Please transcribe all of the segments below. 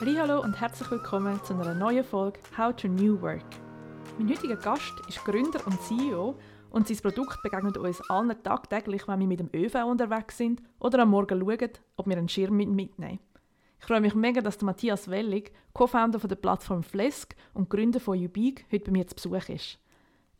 Hallo und herzlich willkommen zu einer neuen Folge How to New Work. Mein heutiger Gast ist Gründer und CEO und sein Produkt begegnet uns allen tagtäglich, wenn wir mit dem ÖV unterwegs sind oder am Morgen schauen, ob wir einen Schirm mitnehmen. Ich freue mich mega, dass der Matthias Wellig, Co-Founder der Plattform Flesk und Gründer von Ubik, heute bei mir zu Besuch ist.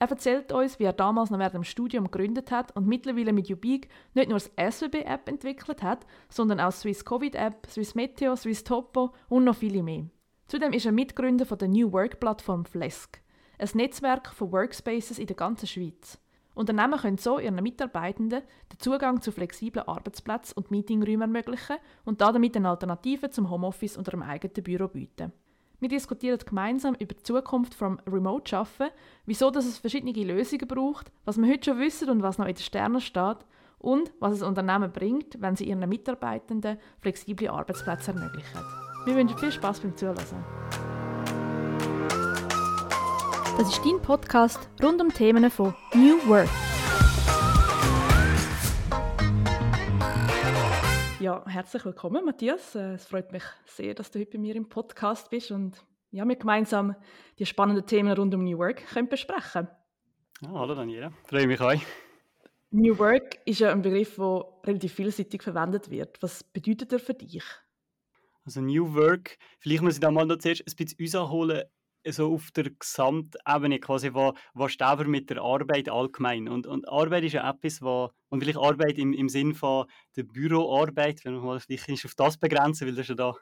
Er erzählt uns, wie er damals noch während dem Studium gegründet hat und mittlerweile mit Ubik nicht nur das SWB-App entwickelt hat, sondern auch Swiss Covid-App, Swiss Meteo, Swiss Topo und noch viele mehr. Zudem ist er Mitgründer von der New Work-Plattform Flesk, ein Netzwerk von Workspaces in der ganzen Schweiz. Unternehmen können so ihren Mitarbeitenden den Zugang zu flexiblen Arbeitsplätzen und Meetingräumen ermöglichen und damit eine Alternative zum Homeoffice und einem eigenen Büro bieten. Wir diskutieren gemeinsam über die Zukunft vom Remote-Arbeiten, wieso dass es verschiedene Lösungen braucht, was wir heute schon wissen und was noch in den Sternen steht und was es Unternehmen bringt, wenn sie ihren Mitarbeitenden flexible Arbeitsplätze ermöglichen. Wir wünschen viel Spaß beim Zuhören. Das ist dein Podcast rund um Themen von New Work. Ja, herzlich willkommen, Matthias. Äh, es freut mich sehr, dass du heute bei mir im Podcast bist und ja, wir gemeinsam die spannenden Themen rund um New Work können besprechen. Ja, hallo Daniela, freue mich auch. New Work ist ja ein Begriff, der relativ vielseitig verwendet wird. Was bedeutet er für dich? Also New Work, vielleicht muss ich da mal noch zuerst ein bisschen rausholen, so auf der Gesamtebene quasi, was, was steht mit der Arbeit allgemein. Und, und Arbeit ist ja etwas, was, und vielleicht Arbeit im, im Sinn von der Büroarbeit, wenn man mal auf das begrenzen, weil das ist ja da,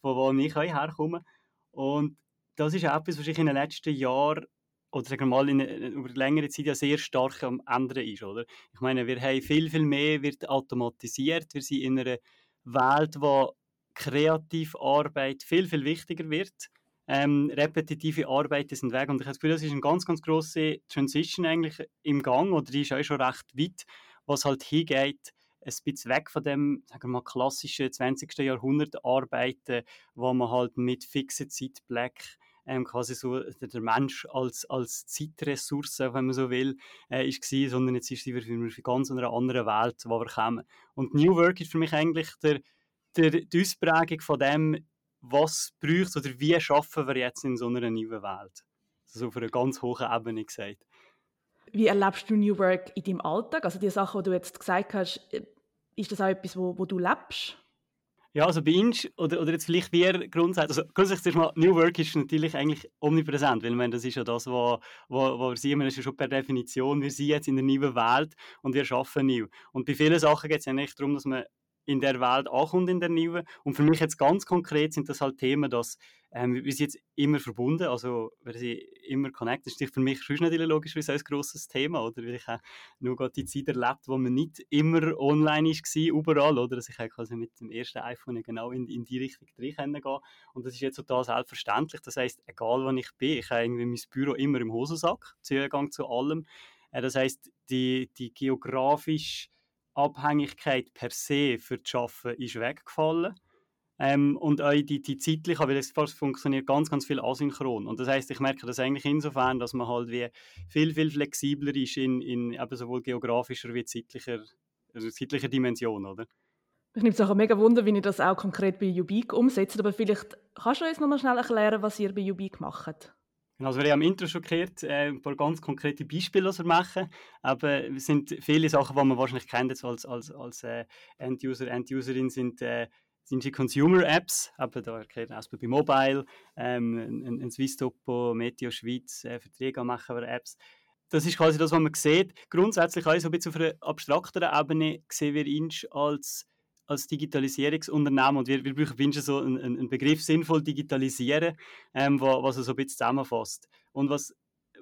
von wo ich herkomme. Und das ist ja etwas, was sich in den letzten Jahren oder sagen wir mal in, über längere Zeit ja sehr stark am ändern ist, oder? Ich meine, wir haben viel, viel mehr wird automatisiert, wir sind in einer Welt, wo Kreativarbeit viel, viel wichtiger wird ähm, repetitive Arbeiten sind weg. Und ich habe das Gefühl, das ist eine ganz, ganz grosse Transition eigentlich im Gang, oder die ist auch schon recht weit, was halt hingeht, ein bisschen weg von dem, sagen wir mal, klassischen 20. Jahrhundert Arbeiten, wo man halt mit fixen Zeitblöcken ähm, quasi so der Mensch als, als Zeitressource, wenn man so will, äh, ist gewesen, sondern jetzt ist sie für ganz einer anderen Welt, wo wir kommen. Und New Work ist für mich eigentlich der, der, die Ausprägung von dem, was braucht oder wie schaffen wir jetzt in so einer neuen Welt? So auf einer ganz hohen Ebene gesagt. Wie erlebst du New Work in deinem Alltag? Also die Sachen, die du jetzt gesagt hast, äh, ist das auch etwas, wo, wo du lebst? Ja, also bei uns, oder, oder jetzt vielleicht wir grundsätzlich, also grundsätzlich mal, New Work ist natürlich eigentlich omnipräsent, weil meine, das ist ja das, was wo, wo wir sehen, das ist ja schon per Definition, wir sind jetzt in der neuen Welt und wir arbeiten neu. Und bei vielen Sachen geht es ja nicht darum, dass man in der Welt ankommt, in der neuen. Und für mich jetzt ganz konkret sind das halt Themen, dass ähm, wir sind jetzt immer verbunden, also wir sind immer connected. Das ist für mich schon natürlich logisch ein grosses Thema, oder? Weil ich auch nur gerade die Zeit erlebt, wo man nicht immer online war, überall, oder? Dass ich quasi mit dem ersten iPhone genau in, in die Richtung drin gehen Und das ist jetzt total selbstverständlich. Das heisst, egal wo ich bin, ich habe irgendwie mein Büro immer im Hosensack, Zugang zu allem. Äh, das heisst, die, die geografisch Abhängigkeit per se für das Arbeiten ist weggefallen. Ähm, und auch die, die zeitliche, weil es funktioniert ganz, ganz viel asynchron. Und das heißt, ich merke das eigentlich insofern, dass man halt wie viel, viel flexibler ist in, in eben sowohl geografischer wie zeitlicher, also zeitlicher Dimension, oder? Ich nehme es auch mega Wunder, wie ihr das auch konkret bei Ubik umsetzt, aber vielleicht kannst du uns noch mal schnell erklären, was ihr bei Ubik macht. Genau, also wir haben am Intro schon gehört, äh, ein paar ganz konkrete Beispiele, was wir machen. Aber es sind viele Sachen, die man wahrscheinlich kennt jetzt als, als, als äh, End-User, End-Userin, sind, äh, sind die Consumer-Apps. Aber da erklärt SBB Mobile, ähm, ein, ein Swiss Topo, Meteo Schweiz, äh, Verträge machen wir Apps. Das ist quasi das, was man sieht. Grundsätzlich auch so ein bisschen auf einer abstrakteren Ebene sehen wir ihn als als Digitalisierungsunternehmen und wir, wir brauchen so einen, einen, Begriff sinnvoll digitalisieren, ähm, wo, was er so ein bisschen zusammenfasst. Und was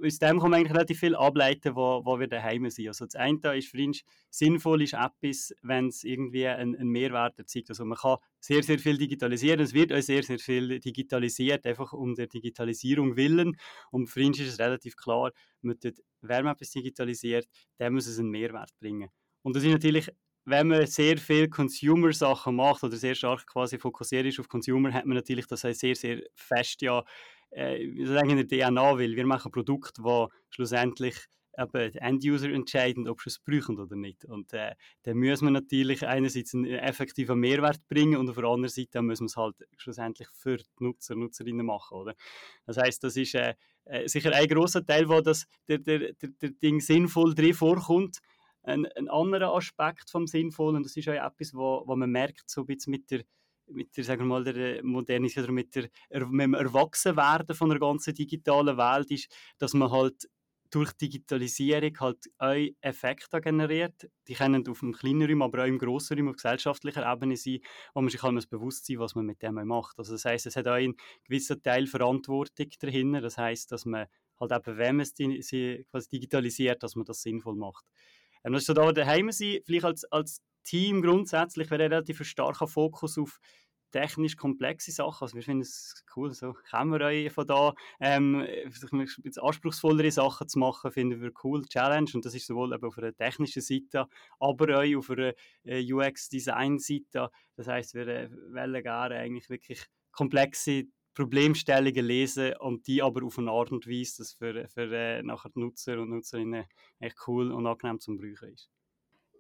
aus dem kann man eigentlich relativ viel ableiten, wo, wo wir daheim sind. Also das eine ist für uns sinnvoll ist etwas, wenn es irgendwie einen, einen Mehrwert erzeugt. Also man kann sehr, sehr viel digitalisieren. Es wird auch sehr, sehr viel digitalisiert, einfach um der Digitalisierung willen. Und für uns ist es relativ klar, wenn man etwas digitalisiert, dann muss es einen Mehrwert bringen. Und das ist natürlich wenn man sehr viel Consumer-Sachen macht oder sehr stark quasi fokussiert ist auf Consumer, hat man natürlich das sehr, sehr fest ja äh, in der DNA, weil wir machen Produkte, die schlussendlich eben der End-User entscheidend, ob sie es brauchen oder nicht. Und äh, dann muss man natürlich einerseits einen effektiven Mehrwert bringen und auf der anderen Seite muss man es halt schlussendlich für die Nutzer, Nutzerinnen machen. Oder? Das heißt, das ist äh, äh, sicher ein großer Teil, wo das, der, der, der, der Ding sinnvoll drin vorkommt. Ein, ein anderer Aspekt vom Sinnvollen, und das ist auch etwas, wo, wo man merkt, so ein bisschen mit der mit der, sagen wir mal, der Modernisierung, mit, der, mit dem Erwachsenwerden von der ganzen digitalen Welt ist, dass man halt durch Digitalisierung halt auch Effekte generiert. Die können auf einem kleinen Raum, aber auch im grossen Raum auf gesellschaftlicher Ebene sein, wo man sich halt bewusst sein was man mit dem macht. Also das heißt, es hat auch einen gewissen Teil Verantwortung dahinter. Das heißt, dass man halt eben, wenn man es quasi digitalisiert, dass man das sinnvoll macht. Ähm, das ist so da daheim sein, vielleicht als, als Team grundsätzlich wäre relativ ein starker Fokus auf technisch komplexe Sachen. Also wir finden es cool, so euch von da. Ähm, jetzt anspruchsvollere Sachen zu machen, finden wir cool, Challenge. Und das ist sowohl eben auf einer technischen Seite, aber auch auf einer äh, UX-Design-Seite. Das heißt, wir äh, wollen gerne eigentlich wirklich komplexe Problemstellungen lesen und die aber auf eine Art und Weise, dass für, für äh, nachher die Nutzer und Nutzerinnen echt cool und angenehm zum Brauchen ist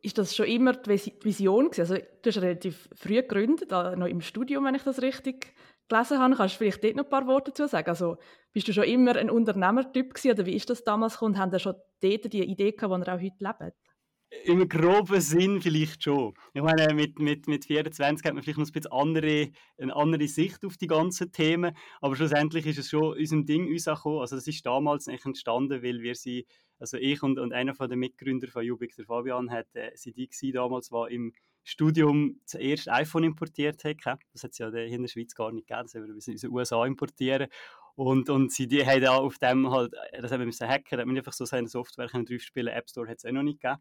ist das schon immer die Vision gewesen? Also du hast relativ früh gegründet, noch im Studium, wenn ich das richtig gelesen habe. Kannst du vielleicht dort noch ein paar Worte dazu sagen? Also bist du schon immer ein Unternehmertyp gewesen, oder wie ist das damals gekommen? Haben da schon dort die Idee gehabt, die ihr auch heute lebt? Im groben Sinn vielleicht schon. Ich meine, mit, mit, mit 24 hat man vielleicht noch ein bisschen andere, eine andere Sicht auf die ganzen Themen, aber schlussendlich ist es schon unserem Ding uns gekommen. Also das ist damals nicht entstanden, weil wir sie also ich und, und einer von den Mitgründern von Ubik, der Fabian, hat äh, sie die damals, war im Studium zuerst iPhone importiert hat. Das hat es ja in der Schweiz gar nicht gegeben, das haben wir in den USA importieren. Und, und sie die haben da auf dem halt, das haben wir müssen hacken, da hat man einfach so seine Software draufspielen App Store hat es auch noch nicht gegeben.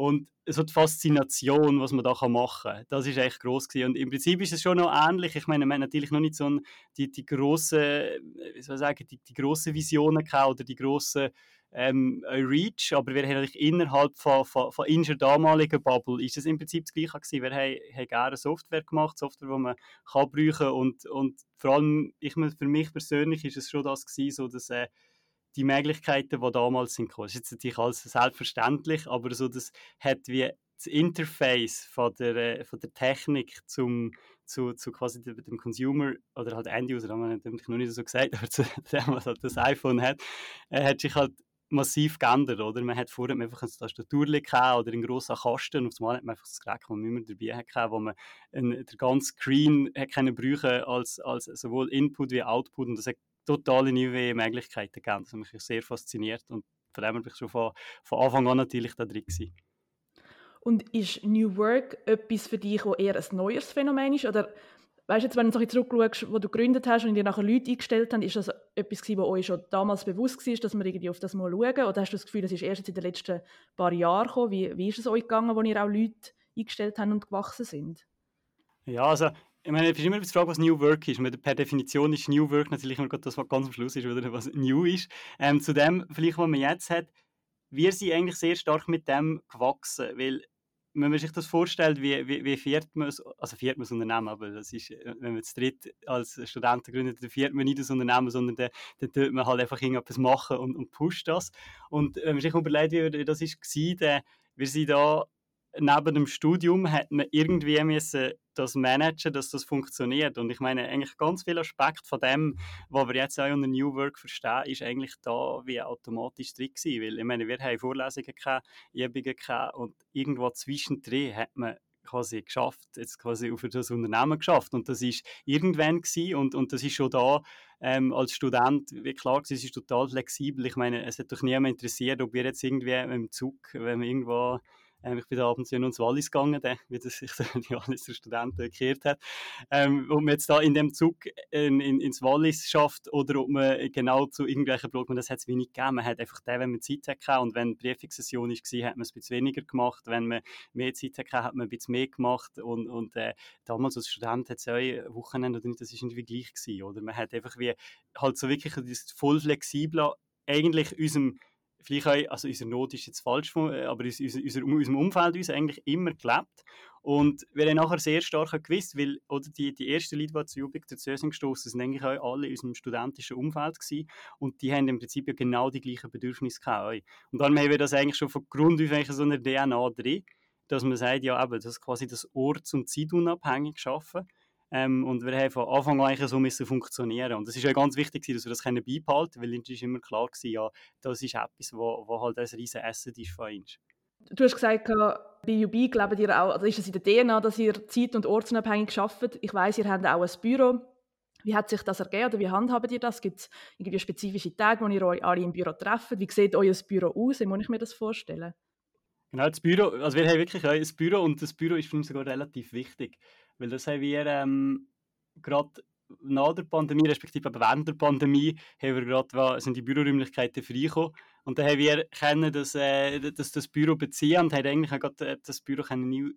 Und so die Faszination, was man da machen kann, das ist echt groß gewesen. Und im Prinzip ist es schon noch ähnlich. Ich meine, man hat natürlich noch nicht so die, die grossen, wie soll ich sagen, die, die grossen Visionen gehabt oder die grossen ähm, Reach, aber wir haben natürlich innerhalb von, von, von unserer damaligen Bubble ist es im Prinzip das Gleiche gewesen. Wir haben, haben gerne Software gemacht, Software, die man kann brauchen und, und vor allem ich, für mich persönlich ist es schon das gewesen, so dass äh, die Möglichkeiten, die damals sind, das ist jetzt natürlich alles selbstverständlich, aber so das hat wie das Interface von der, äh, von der Technik zum, zu, zu quasi dem Consumer oder halt End-User, haben wir natürlich noch nicht so gesagt, aber zu dem, was halt das iPhone hat, äh, hat sich halt massiv geändert, oder? Man hat vorher einfach eine Tastatur oder einen grossen Kasten und auf einmal hat man einfach das Gerät, das man immer dabei hatte, wo man einen, den ganzen Screen hat können brauchen als, als sowohl Input wie Output und das hat totale neue Möglichkeiten gegeben. Das hat mich sehr fasziniert und von dem bin ich schon von, von Anfang an natürlich da drin gewesen. Und ist New Work etwas für dich, das eher ein neues Phänomen ist? Oder weißt jetzt, wenn du zurückschaust, wo du gegründet hast und dir nachher Leute eingestellt haben, ist das etwas was euch schon damals bewusst war, dass wir irgendwie auf das mal schauen? Oder hast du das Gefühl, das ist erst in den letzten paar Jahren gekommen? Wie, wie ist es euch gegangen, wo ihr auch Leute eingestellt habt und gewachsen sind? Ja, also ich meine, es ist immer die Frage, was New Work ist. Per Definition ist New Work natürlich immer das, was ganz am Schluss ist, oder was New ist. Ähm, zu dem, vielleicht, was man jetzt hat, wir sind eigentlich sehr stark mit dem gewachsen, weil wenn man sich das vorstellt, wie, wie, wie viert man, also viert man das Unternehmen, aber das ist, äh, wenn man zu dritt als Studenten gründet, dann viert man nicht das Unternehmen, sondern dann, dann tut man halt einfach irgendetwas machen und, und pusht das. Und wenn man sich überlegt, wie das war, dann, wir sind da neben dem Studium hat man irgendwie müssen das managen, dass das funktioniert. Und ich meine, eigentlich ganz viel Aspekt von dem, was wir jetzt auch unter New Work verstehen, ist eigentlich da wie automatisch drin gewesen. Weil ich meine, wir haben Vorlesungen gehabt, Übungen gehabt und irgendwo zwischendrin hat man quasi geschafft, jetzt quasi für das Unternehmen geschafft. Und das ist irgendwann gewesen und, und das ist schon da ähm, als Student, wie klar, es ist total flexibel. Ich meine, es hat doch niemand interessiert, ob wir jetzt irgendwie im Zug, wenn wir irgendwo ähm, ich bin da abends noch ins Wallis gegangen, der, wie das sich die Walliser Studenten gekehrt hat. Ähm, ob man jetzt da in dem Zug in, in, ins Wallis schafft oder ob man genau zu irgendwelchen Programmen, das hat es wenig gegeben. Man hat einfach den, wenn man Zeit hatte und wenn die Briefingssession war, hat man es ein bisschen weniger gemacht. Wenn man mehr Zeit hatte, hat man ein bisschen mehr gemacht. Und, und äh, damals als Student hat es ja Wochenende oder nicht, das war irgendwie gleich gewesen, oder? Man hat einfach wie halt so wirklich voll flexibler eigentlich unserem vielleicht auch, also unsere Not ist jetzt falsch, äh, aber in unserem Umfeld uns eigentlich immer gelebt. Und wir haben nachher sehr stark gewusst, weil oder die, die ersten Leute, die zu Jubik dazu sind gestoßen, sind eigentlich auch alle in unserem studentischen Umfeld gewesen. Und die haben im Prinzip ja genau die gleichen Bedürfnisse gehabt. Und dann haben wir das eigentlich schon von Grund auf so eine DNA drin, dass man sagt, ja eben, das quasi das Orts- und Zeitunabhängig schaffen. Ähm, und wir haben von Anfang an eigentlich so müssen funktionieren. Und es ist ja ganz wichtig, dass wir das können beibehalten weil uns ist immer klar war, ja, das ist etwas, wo, wo halt ein riesen Essen ist von uns. Du hast gesagt, bei UB glaubt ihr auch, also ist es in der DNA, dass ihr zeit- und ortsunabhängig arbeitet. Ich weiß, ihr habt auch ein Büro. Wie hat sich das ergeben oder wie handhabt ihr das? Gibt es irgendwie spezifische Tage, wo ihr euch alle im Büro trefft? Wie sieht euer Büro aus? Wie muss ich mir das vorstellen? Genau, das Büro, also wir haben wirklich ein Büro und das Büro ist für uns sogar relativ wichtig, weil das haben wir ähm, gerade nach der Pandemie, respektive während der Pandemie, haben wir gerade, sind die Büroräumlichkeiten freigekommen und dann haben wir können das, äh, das, das Büro beziehen und haben eigentlich auch gerade äh, das Büro nie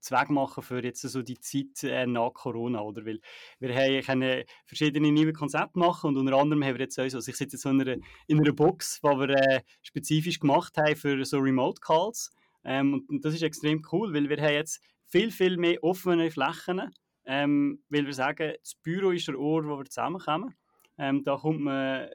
Zweck machen für jetzt so die Zeit äh, nach Corona, oder? Weil wir haben können verschiedene neue Konzepte machen und unter anderem haben wir jetzt also, ich sitze jetzt in einer, in einer Box, die wir äh, spezifisch gemacht haben für so Remote Calls ähm, und das ist extrem cool, weil wir haben jetzt viel, viel mehr offene Flächen, ähm, weil wir sagen, das Büro ist der Ort, wo wir zusammenkommen. Ähm, da kommt man,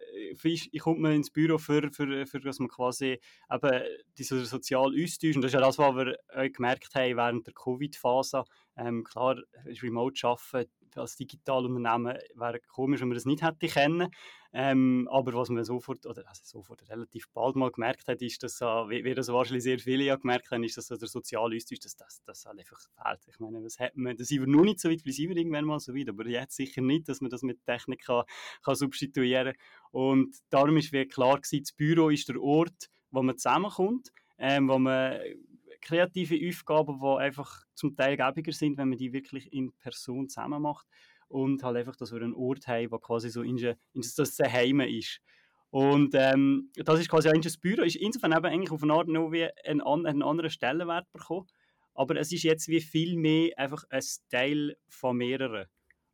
äh, kommt man ins Büro, für, für, für dass man quasi eben diese sozial austauscht. Und das ist ja das, was wir gemerkt haben während der Covid-Phase. Ähm, klar, Remote arbeiten als Digitalunternehmen wäre komisch, wenn man das nicht hätte kennen. Ähm, aber was man sofort, oder also sofort relativ bald mal gemerkt hat, ist, dass, äh, wie, wie das wahrscheinlich sehr viele ja gemerkt haben, ist, dass der soziale Austausch, dass das, das halt einfach fehlt. Ich meine, das hat man, da sind wir noch nicht so weit, vielleicht sind wir irgendwann mal so weit, aber jetzt sicher nicht, dass man das mit Technik kann, kann substituieren. Und darum ist wie klar gewesen, das Büro ist der Ort, wo man zusammenkommt, ähm, wo man kreative Aufgaben, die einfach zum Teil gäbiger sind, wenn man die wirklich in Person zusammen macht und halt einfach, dass wir einen Ort haben, der quasi so in, in das Heim ist. Und ähm, das ist quasi auch das Büro, ist insofern eben eigentlich auf eine Art noch wie einen, einen anderen Stellenwert bekommen, aber es ist jetzt wie viel mehr einfach ein Teil von mehreren.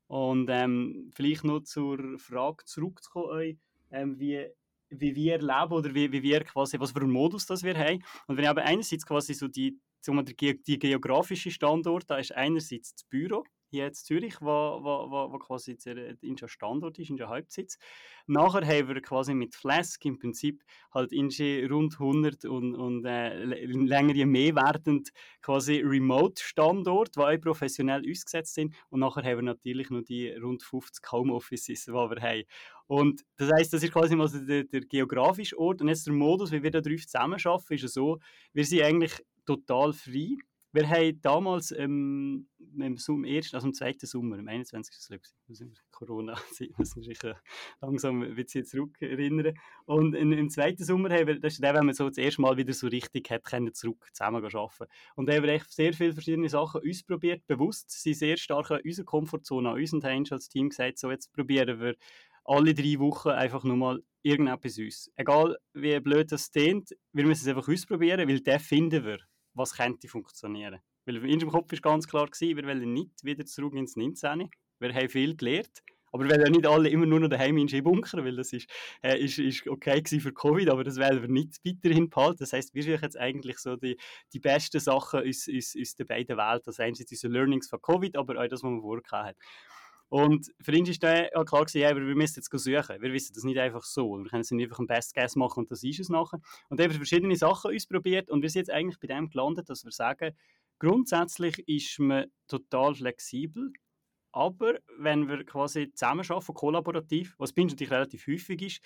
Und ähm, vielleicht noch zur Frage zurückzukommen, ähm, wie wie wir leben oder wie, wie wir quasi, was für einen Modus das wir haben. Und wenn ich aber einerseits quasi so die, die, geografische Standort, da ist einerseits das Büro, hier in Zürich, wo, wo, wo, wo quasi der Standort ist, der Hauptsitz. Nachher haben wir quasi mit Flask im Prinzip halt rund 100 und, und äh, länger je mehr werdend quasi Remote-Standort, die auch professionell ausgesetzt sind. Und nachher haben wir natürlich noch die rund 50 Homeoffices, die wir haben. Und das heisst, das ist quasi mal der, der geografische Ort. Und jetzt der Modus, wie wir da drauf zusammenarbeiten, ist so, wir sind eigentlich total frei. Wir haben damals ähm, im, im, ersten, also im zweiten Sommer, im 21. Das Corona-Zeit, muss man sich äh, langsam ein bisschen. Und in, im zweiten Sommer haben wir, das ist der, wenn man so das erste Mal wieder so richtig hat, können zurück zusammen arbeiten. Und da haben wir echt sehr viele verschiedene Sachen ausprobiert, bewusst, sind sehr stark in unserer Komfortzone an uns und haben als Team gesagt, so jetzt probieren wir alle drei Wochen einfach nur mal irgendetwas aus. Egal wie blöd das klingt, wir müssen es einfach ausprobieren, weil dann finden wir, was könnte funktionieren. Weil in unserem Kopf war ganz klar, gewesen, wir wollen nicht wieder zurück ins 19. Wir haben viel gelernt. Aber wir wollen ja nicht alle immer nur noch daheim in den Bunker, weil das ist, äh, ist, ist okay für Covid, aber das wollen wir nicht weiterhin behalten. Das heisst, wir suchen jetzt eigentlich so die, die besten Sachen aus, aus, aus den beiden Welten. Also einerseits diese Learnings von Covid, aber auch das, was man vorher haben. Und für ihn ist dann klar gewesen, ja, wir müssen jetzt suchen. Wir wissen das nicht einfach so. Wir können es einfach ein Best Guess machen und das ist es nachher. Und dann haben wir verschiedene Sachen ausprobiert und wir sind jetzt eigentlich bei dem gelandet, dass wir sagen, grundsätzlich ist man total flexibel. Aber wenn wir quasi zusammenarbeiten, kollaborativ, was bei uns natürlich relativ häufig ist,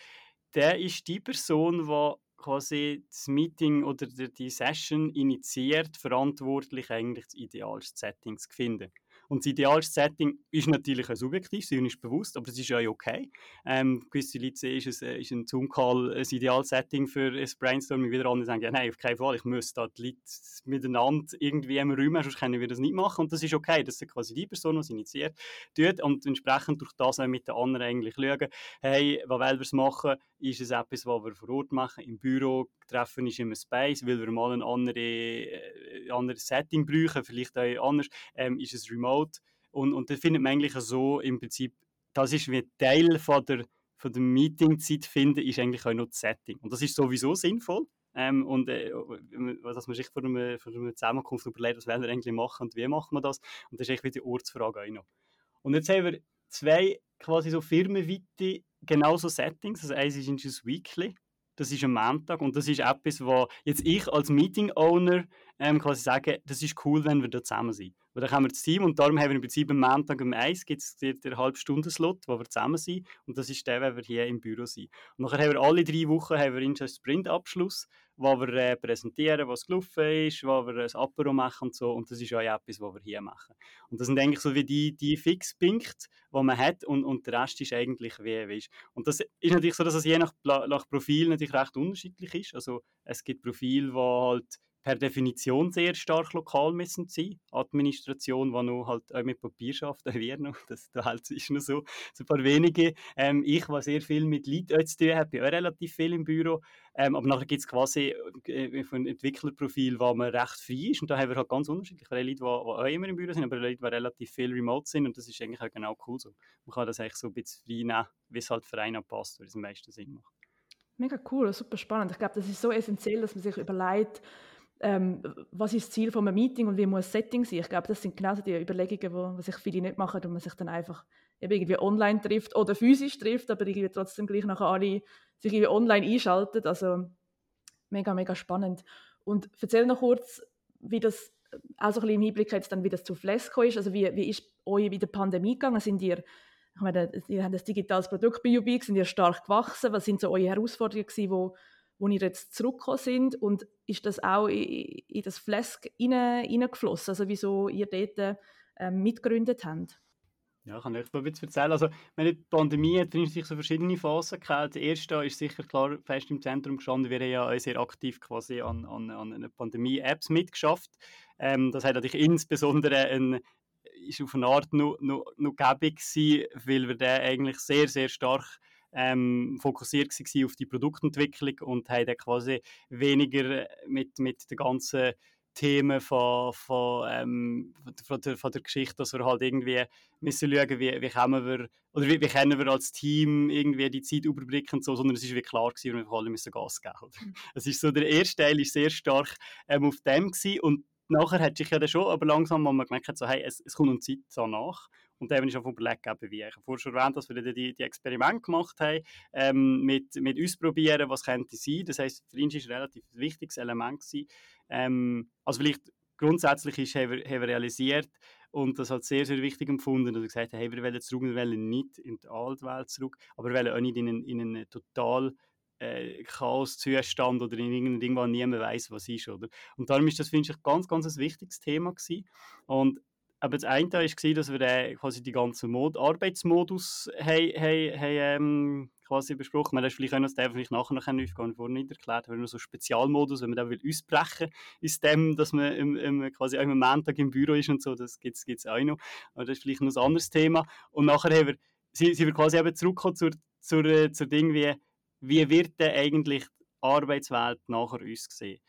der ist die Person, die quasi das Meeting oder die Session initiiert, verantwortlich eigentlich das idealste Setting zu finden. Und das idealste Setting ist natürlich ein subjektiv, sie ist bewusst, aber es ist ja okay. Ähm, gewisse Leute sehen, ist, es, äh, ist ein Zoom-Call ein ideales Setting für ein Brainstorming. Wieder andere sagen, ja, nein, auf keinen Fall, ich muss da die Leute miteinander irgendwie im Raum sonst können wir das nicht machen. Und das ist okay, das ist quasi die Person, die es initiiert, tut und entsprechend durch das auch mit den anderen eigentlich schauen, hey, was wollen wir machen? Ist es etwas, was wir vor Ort machen, im Büro, treffen ist immer Space, weil wir mal ein äh, anderes Setting brauchen, vielleicht auch anders, ähm, ist es remote. Und, und das findet man eigentlich so im Prinzip, das ist wie Teil von der, von der Meetingzeit finden, ist eigentlich auch noch das Setting. Und das ist sowieso sinnvoll. ähm, und äh, dass man sich vor einer, vor einer Zusammenkunft überlegt, was wollen wir eigentlich machen und wie macht man das. Und das ist echt die Ortsfrage auch noch. Und jetzt haben wir zwei quasi so firmenweite genauso Settings. Also eins ist das Weekly, das ist am Montag und das ist etwas, wo jetzt ich als Meeting-Owner ähm, quasi sage, das ist cool, wenn wir da zusammen sind. Weil dann haben wir das Team und darum haben wir im Prinzip am Montag um 1 gibt es den Halbstunden-Slot, wo wir zusammen sind und das ist der, wenn wir hier im Büro sind. Und nachher haben wir alle drei Wochen einen Sprint-Abschluss, wo wir äh, präsentieren, was gelaufen ist, wo wir ein Apero machen und so und das ist auch etwas, was wir hier machen. Und das sind eigentlich so wie die, die Fixpunkte, die man hat und, und der Rest ist eigentlich wie, wie ist. Und das ist natürlich so, dass es je nach, nach Profil natürlich recht unterschiedlich ist. Also es gibt Profile, die halt per Definition sehr stark lokal müssen sein. Administration, die noch halt auch mit Papier schafft, wir noch, das da halt ist noch so, so ein paar wenige. Ähm, ich, war sehr viel mit Leuten zu tun habe, bin auch relativ viel im Büro. Ähm, aber nachher gibt es quasi äh, ein Entwicklerprofil, wo man recht frei ist und da haben wir halt ganz unterschiedlich. Leute, die, die auch immer im Büro sind, aber Leute, die relativ viel remote sind und das ist eigentlich auch genau cool so. Man kann das eigentlich so ein bisschen frei nehmen, wie es halt für einen passt, weil es am meisten Sinn macht. Mega cool, super spannend. Ich glaube, das ist so essentiell, dass man sich überlegt, ähm, was ist das Ziel von einem Meeting und wie muss das Setting sein. Ich glaube, das sind genau die Überlegungen, wo sich viele nicht machen und man sich dann einfach irgendwie online trifft oder physisch trifft, aber irgendwie trotzdem gleich nachher alle sich irgendwie online einschaltet. Also mega, mega spannend. Und erzähl noch kurz, wie das, auch so ein bisschen im Hinblick jetzt dann, wie das zu Flesco ist. Also wie, wie ist euch bei der Pandemie gegangen? Sind ihr, ich meine, ihr habt ein digitales Produkt bei Ubik, sind ihr stark gewachsen? Was sind so eure Herausforderungen gewesen, wo wo ihr jetzt zurückgekommen sind und ist das auch in, in das Flask hineingeflossen, also wieso ihr dort ähm, mitgegründet habt? Ja, kann ich ein bisschen erzählen. Also, meine Pandemie hat sich so verschiedene Phasen gehabt. Die erste ist sicher klar fest im Zentrum gestanden. Wir haben ja sehr aktiv quasi an, an, an einer Pandemie-Apps mitgeschafft. Ähm, das hat natürlich insbesondere ein, ist auf eine Art noch, noch, noch gäbig gewesen, weil wir da eigentlich sehr, sehr stark ähm, fokussiert war auf die Produktentwicklung und haben dann quasi weniger mit, mit den ganzen Themen von, von, ähm, von, der, von der Geschichte, dass wir halt irgendwie müssen schauen, wie, wie kommen wir, oder wie, wie können wir als Team irgendwie die Zeit überblicken und so, sondern es ist wie klar gewesen, wir alle müssen Gas geben. Es ist so, der erste Teil ist sehr stark ähm, auf dem gewesen und nachher hat sich ja dann schon, aber langsam wir gemerkt, so, hey, es, es kommt eine Zeit danach. Und dann habe ich auch überlegt, wie ich vorher schon erwähnt dass wir die, die Experimente gemacht haben, ähm, mit, mit ausprobieren, was könnte sein. Das heisst, war es ein relativ wichtiges Element. Ähm, also vielleicht grundsätzlich ist, haben, wir, haben wir realisiert und das hat sehr, sehr wichtig empfunden, dass wir gesagt haben, hey, wir wollen zurück, wir wollen nicht in die Altwelt zurück, aber wir wollen auch nicht in einen, in einen total äh, Chaos-Zustand oder in irgendwann niemand weiß, was ist. Oder? Und darum ist das, finde ich, ganz, ganz ein wichtiges Thema gewesen. Und aber das eine war, dass wir äh, quasi die ganzen Mod Arbeitsmodus haben, haben, haben ähm, quasi besprochen. Man vielleicht auch noch, das vielleicht nachher noch aufgehen, vorhin nicht erklärt, aber nur so Spezialmodus, wenn man da will ausbrechen ist dem, dass man im, im, quasi auch am Montag im Büro ist und so, das gibt es auch noch. Aber das ist vielleicht noch ein anderes Thema. Und nachher haben wir, sind, wir quasi eben zurückgekommen zur, zur, äh, zur Ding wie, wie wird denn eigentlich die Arbeitswelt nachher uns sehen?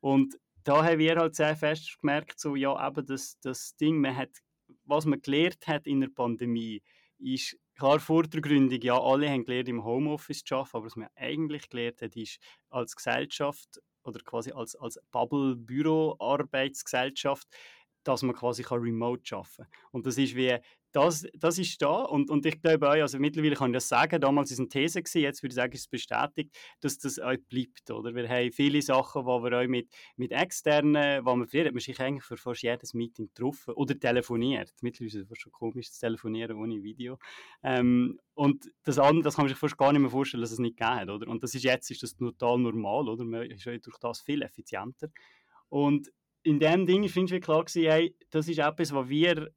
Und da haben wir halt sehr fest gemerkt, so, ja, eben das, das Ding, man hat, was man gelernt hat in der Pandemie, ist klar vor der Gründung, ja, alle haben gelernt, im Homeoffice zu arbeiten, aber was man eigentlich gelernt hat, ist, als Gesellschaft oder quasi als, als Bubble-Büro-Arbeitsgesellschaft, dass man quasi kann remote arbeiten kann. Und das ist wie das, das ist da und, und ich glaube auch, also mittlerweile kann ich das sagen, damals ist es eine These gewesen, jetzt würde ich sagen, ist es bestätigt, dass das auch bleibt, oder? Wir haben viele Sachen, wo wir auch mit, mit externen, wo man früher hat man sich eigentlich für fast jedes Meeting getroffen oder telefoniert. Mittlerweile ist es schon komisch, zu telefonieren ohne Video. Ähm, und das andere, das kann man sich fast gar nicht mehr vorstellen, dass es nicht gegeben hat, oder? Und das ist jetzt, ist das total normal, oder? Man ist durch das viel effizienter. Und in dem Ding ist mir klar gewesen, hey, das ist etwas, was wir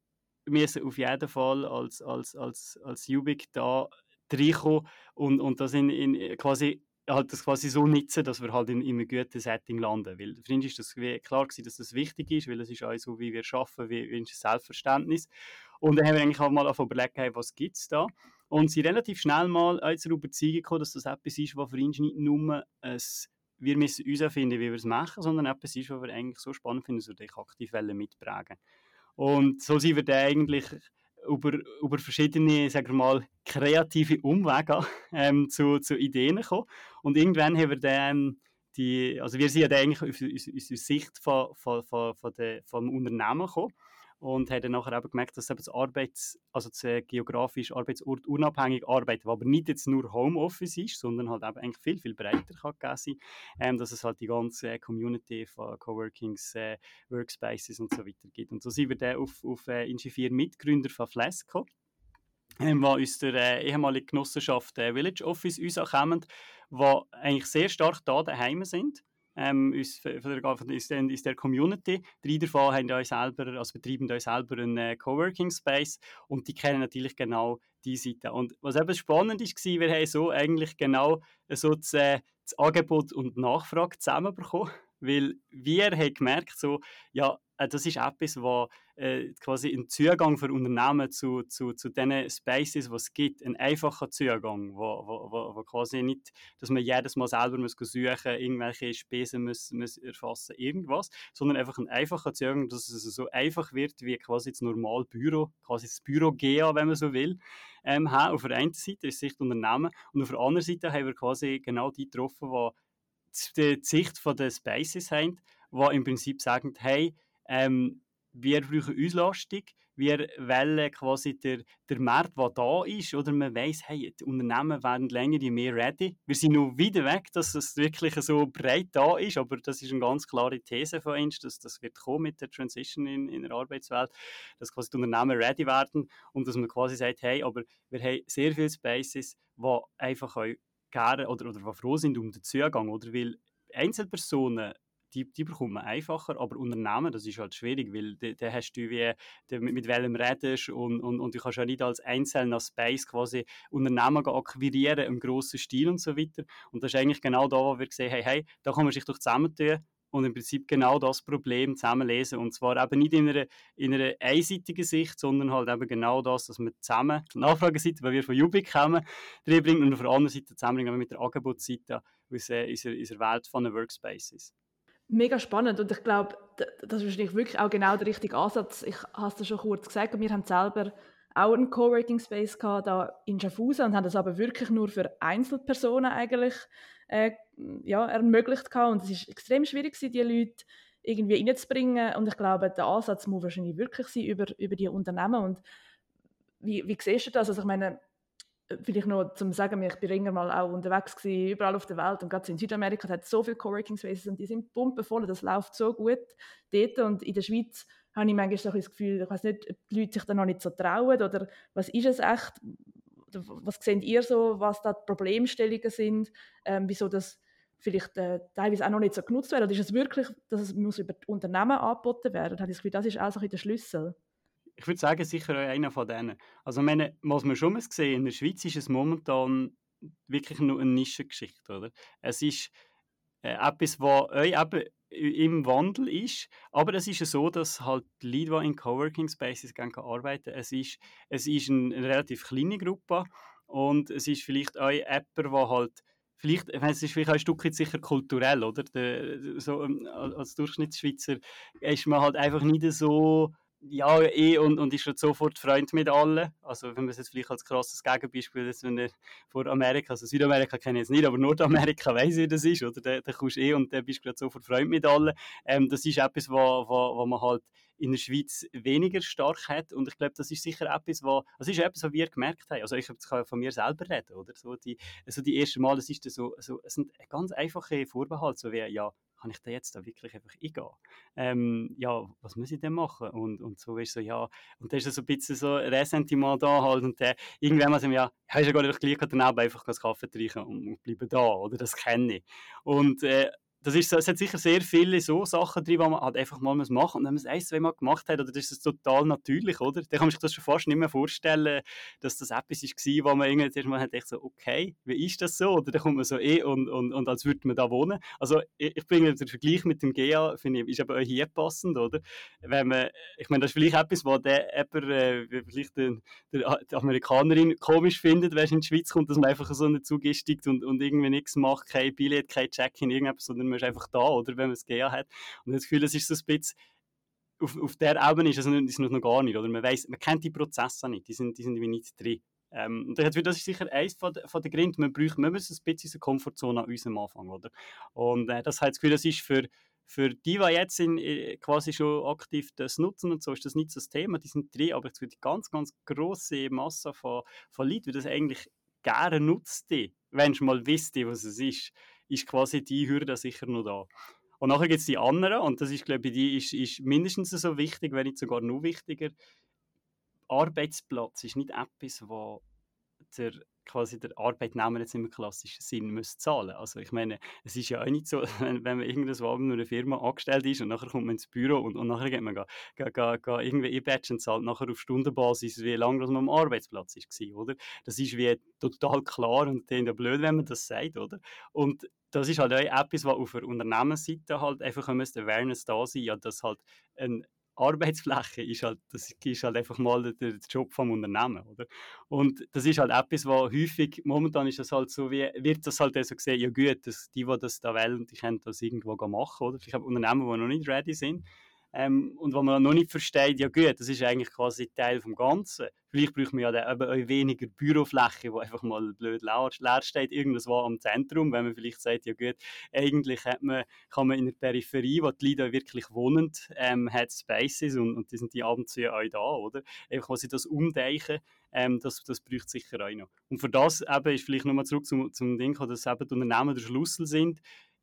müssen auf jeden Fall als, als, als, als Ubik da reinkommen und, und das in, in quasi halt das quasi so nutzen, dass wir halt in, in einem guten Setting landen. Weil für uns ist das klar gewesen, dass das wichtig ist, weil es ist auch so, wie wir arbeiten, wie, wie ist Selbstverständnis. Und dann haben wir eigentlich auch mal überlegt, hey, was gibt es da? Und sie relativ schnell mal zur Überzeugung gekommen, dass das etwas ist, was für uns nicht nur ein wir müssen uns erfinden, wie wir es machen, sondern etwas ist, was wir eigentlich so spannend finden, dass wir dich aktiv mitprägen und so sind wir dann eigentlich über, über verschiedene, sagen wir mal, kreative Umwege ähm, zu, zu Ideen gekommen. Und irgendwann haben wir dann die, also wir sind ja eigentlich aus, aus, aus Sicht von, von, von, von der, vom Unternehmen gekommen und haben dann nachher eben gemerkt, dass eben das Arbeits, also das äh, geografisch Arbeitsort unabhängig arbeiten, aber nicht jetzt nur Homeoffice ist, sondern halt eben eigentlich viel, viel breiter kann sein, ähm, dass es halt die ganze äh, Community von Coworkings, äh, Workspaces und so weiter gibt. Und so sind wir dann auf, auf äh, vier Mitgründer von Flesco ähm, die aus der äh, ehemaligen Genossenschaft äh, Village Office uns kommen, die eigentlich sehr stark da daheim sind ähm, uns, von der, von der, Community. Drei davon haben euch selber, also betreiben euch selber einen äh, Coworking Space und die kennen natürlich genau die Seite. Und was eben spannend ist, war, wir haben so eigentlich genau so das, äh, das Angebot und Nachfrage zusammenbekommen, weil wir haben gemerkt, so, ja, das ist etwas, was äh, quasi ein Zugang für Unternehmen zu, zu, zu den Spaces, es gibt, ein einfacher Zugang, wo, wo, wo, quasi nicht, dass man jedes Mal selber muss suchen irgendwelche Spesen muss, muss erfassen, irgendwas, sondern einfach ein einfacher Zugang, dass es so einfach wird, wie quasi das normale Büro, quasi das Büro GEA, wenn man so will, ähm, haben. Auf der einen Seite ist Sicht Unternehmen und auf der anderen Seite haben wir quasi genau die getroffen, die die Sicht von den Spaces haben, die im Prinzip sagen, hey, ähm, wir brauchen Auslastung, wir wollen quasi der, der Markt, der da ist, oder man weiss, hey, die Unternehmen werden länger mehr ready. Wir sind noch weit weg, dass es wirklich so breit da ist, aber das ist eine ganz klare These von uns, dass das wird kommen mit der Transition in, in der Arbeitswelt, dass quasi die Unternehmen ready werden und dass man quasi sagt, hey, aber wir haben sehr viele Spaces, die einfach gerne oder, oder froh sind um den Zugang, oder? Weil Einzelpersonen die, die bekommt man einfacher, aber Unternehmen, das ist halt schwierig, weil da hast du wie, de, mit, mit welchem redest und, und, und du kannst ja nicht als einzelner Space quasi Unternehmen akquirieren im grossen Stil und so weiter. Und das ist eigentlich genau da, wo wir gesehen haben, hey, da kann man sich doch zusammentun und im Prinzip genau das Problem zusammenlesen. Und zwar eben nicht in einer, in einer einseitigen Sicht, sondern halt eben genau das, dass man zusammen die Nachfrageseite, weil wir von Jubik kommen, reinbringen und auf der anderen Seite zusammenbringen mit der Angebotsseite aus äh, unserer, unserer Welt von den Workspaces mega spannend und ich glaube, das ist wahrscheinlich wirklich auch genau der richtige Ansatz. Ich habe es schon kurz gesagt, wir haben selber auch einen Coworking Space gehabt, da in Schaffhausen und haben das aber wirklich nur für Einzelpersonen eigentlich äh, ja, ermöglicht gehabt. und es ist extrem schwierig gewesen, die Leute irgendwie reinzubringen und ich glaube, der Ansatz muss wahrscheinlich wirklich sein über, über die Unternehmen und wie, wie siehst du das? Also ich meine, vielleicht noch zum sagen, ich bin länger mal auch unterwegs gewesen, überall auf der Welt und gerade in Südamerika hat es so viele Coworking Spaces und die sind pumpenvoll, das läuft so gut dort und in der Schweiz habe ich manchmal das Gefühl, ich weiß nicht, ob die Leute sich da noch nicht so trauen oder was ist es echt, was seht ihr so, was da die Problemstellungen sind, ähm, wieso das vielleicht äh, teilweise auch noch nicht so genutzt wird oder ist es wirklich, dass es muss über die Unternehmen angeboten werden? Habe ich das Gefühl, das ist auch so ein der Schlüssel ich würde sagen, sicher einer von denen. Also, meine, was man schon mal sehen, in der Schweiz ist es momentan wirklich nur eine Nischengeschichte, oder? Es ist äh, etwas, was euch eben im Wandel ist, aber es ist ja so, dass halt die Leute, die in Coworking Spaces arbeiten, es ist, es ist eine, relativ kleine Gruppe und es ist vielleicht auch jemand, der halt vielleicht, es ist vielleicht ein Stück sicher kulturell, oder? Der, so, ähm, als Durchschnittsschweizer ist man halt einfach nicht so ja, eh und, und ist schon sofort Freund mit allen. Also wenn man es jetzt vielleicht als krasses Gegenbeispiel, jetzt, wenn er vor Amerika, also Südamerika kenne ich jetzt nicht, aber Nordamerika weiß wie das ist, oder? Da, kommst du eh und dann bist du gerade sofort Freund mit allen. Ähm, das ist etwas, was wo, wo man halt in der Schweiz weniger stark hat und ich glaube, das ist sicher etwas, was, also ist etwas, was wir gemerkt haben. Also ich kann von mir selber reden, oder? So die, also die ersten Mal, es ist so, so, es sind ganz einfache Vorbehalte, so wie, ja, kann ich da jetzt da wirklich einfach eingehen? Ähm, ja, was muss ich denn machen? Und, und so ist so, ja, und da ist so ein bisschen so Ressentiment da halt und der, irgendwann mal sagen ja, hast du ja gar nicht gleich daneben einfach einen Kaffee trinken und, bleiben da, oder? Das kenne ich. Und äh, das ist, es hat sicher sehr viele so Sachen drin, die man halt einfach mal machen muss. Und wenn man es ein, zwei Mal gemacht hat, oder das ist es total natürlich, oder? Dann kann man sich das schon fast nicht mehr vorstellen, dass das etwas war, wo man irgendwie zuerst mal hat, so, okay, wie ist das so? Oder dann kommt man so eh und, und, und als würde man da wohnen. Also ich, bringe den Vergleich mit dem GEA, finde ich, ist aber auch hier passend, oder? Wenn man, ich meine, das ist vielleicht etwas, was der jemand, äh, vielleicht den, der, die Amerikanerin komisch findet, wenn sie in die Schweiz kommt, dass man einfach so eine zugestickt und, und irgendwie nichts macht, kein Billett, kein Check-in, irgendetwas, sondern man ist einfach da, oder, wenn man es GA hat. Und das Gefühl, es ist so ein bisschen, auf, auf der Ebene ist es, ist noch gar nicht, oder? Man, weiss, man kennt die Prozesse nicht, die sind, die sind nicht drin. Ähm, und das ist sicher eines von, von der Gründe, man braucht man muss ein bisschen eine Komfortzone an uns am Anfang, oder? Und äh, das hat das Gefühl, das ist für, für die, die jetzt in, äh, quasi schon aktiv das nutzen und so, ist das nicht so das Thema, die sind drin, aber es wird ganz, ganz grosse Masse von, von Leuten, die das eigentlich gerne nutzt, wenn du mal wisst, was es ist, ist quasi die Hürde sicher noch da. Und nachher gibt es die anderen, und das ist, glaube ich, die ist, ist mindestens so wichtig, wenn nicht sogar noch wichtiger. Arbeitsplatz ist nicht etwas, wo der quasi der Arbeitnehmer jetzt im klassischen Sinn muss zahlen. Also ich meine, es ist ja auch nicht so, wenn, man irgendwo in einer Firma angestellt ist und nachher kommt man ins Büro und, und nachher geht man ga, ga, ga, ga irgendwie einbatchen und zahlt nachher auf Stundenbasis, wie lange man am Arbeitsplatz ist, oder? Das ist wie total klar und ja blöd, wenn man das sagt, oder? Und das ist halt auch etwas, was auf der Unternehmensseite halt einfach Awareness da sein, ja, dass halt ein Arbeitsfläche ist halt, das ist halt einfach mal der, Job vom Unternehmen, oder? Und das ist halt etwas, was häufig, momentan ist das halt so, wie, wird das halt so gesehen, ja gut, dass die, die das da wählen, die können das irgendwo machen, oder? Ich habe Unternehmen, die noch nicht ready sind, ähm, und wo man noch nicht versteht, ja gut, das ist eigentlich quasi Teil vom Ganzen. Vielleicht braucht man ja dann eben weniger Bürofläche, wo einfach mal blöd leer, steht, irgendwo am Zentrum, wenn man vielleicht sagt, ja gut, eigentlich hat man, kann man in der Peripherie, wo die Leute wirklich wohnen, ähm, hat Spaces und, und die sind die ab und zu auch da, oder? Einfach, was sie das umdeichen, ähm, das, das braucht sicher auch noch. Und für das eben ist vielleicht nochmal zurück zum, zum Ding, dass eben die Unternehmen der Schlüssel sind,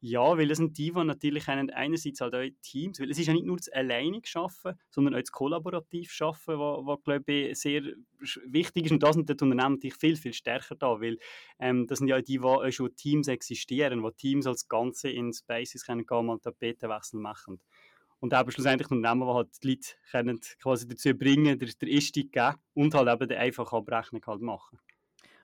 ja, weil es sind die, die natürlich haben, einerseits halt auch Teams, weil es ist ja nicht nur das alleinig schaffen, sondern auch das kollaborativ schaffen, was, glaube ich sehr wichtig ist und da sind die Unternehmen natürlich viel, viel stärker da, weil ähm, das sind ja die, die schon Teams existieren, wo Teams als Ganze in Spaces können gehen und Tapetenwechsel machen. Und eben schlussendlich Unternehmen, die halt die Leute können quasi dazu bringen, der, der Ist geben und halt eben die einfache Abrechnung halt machen.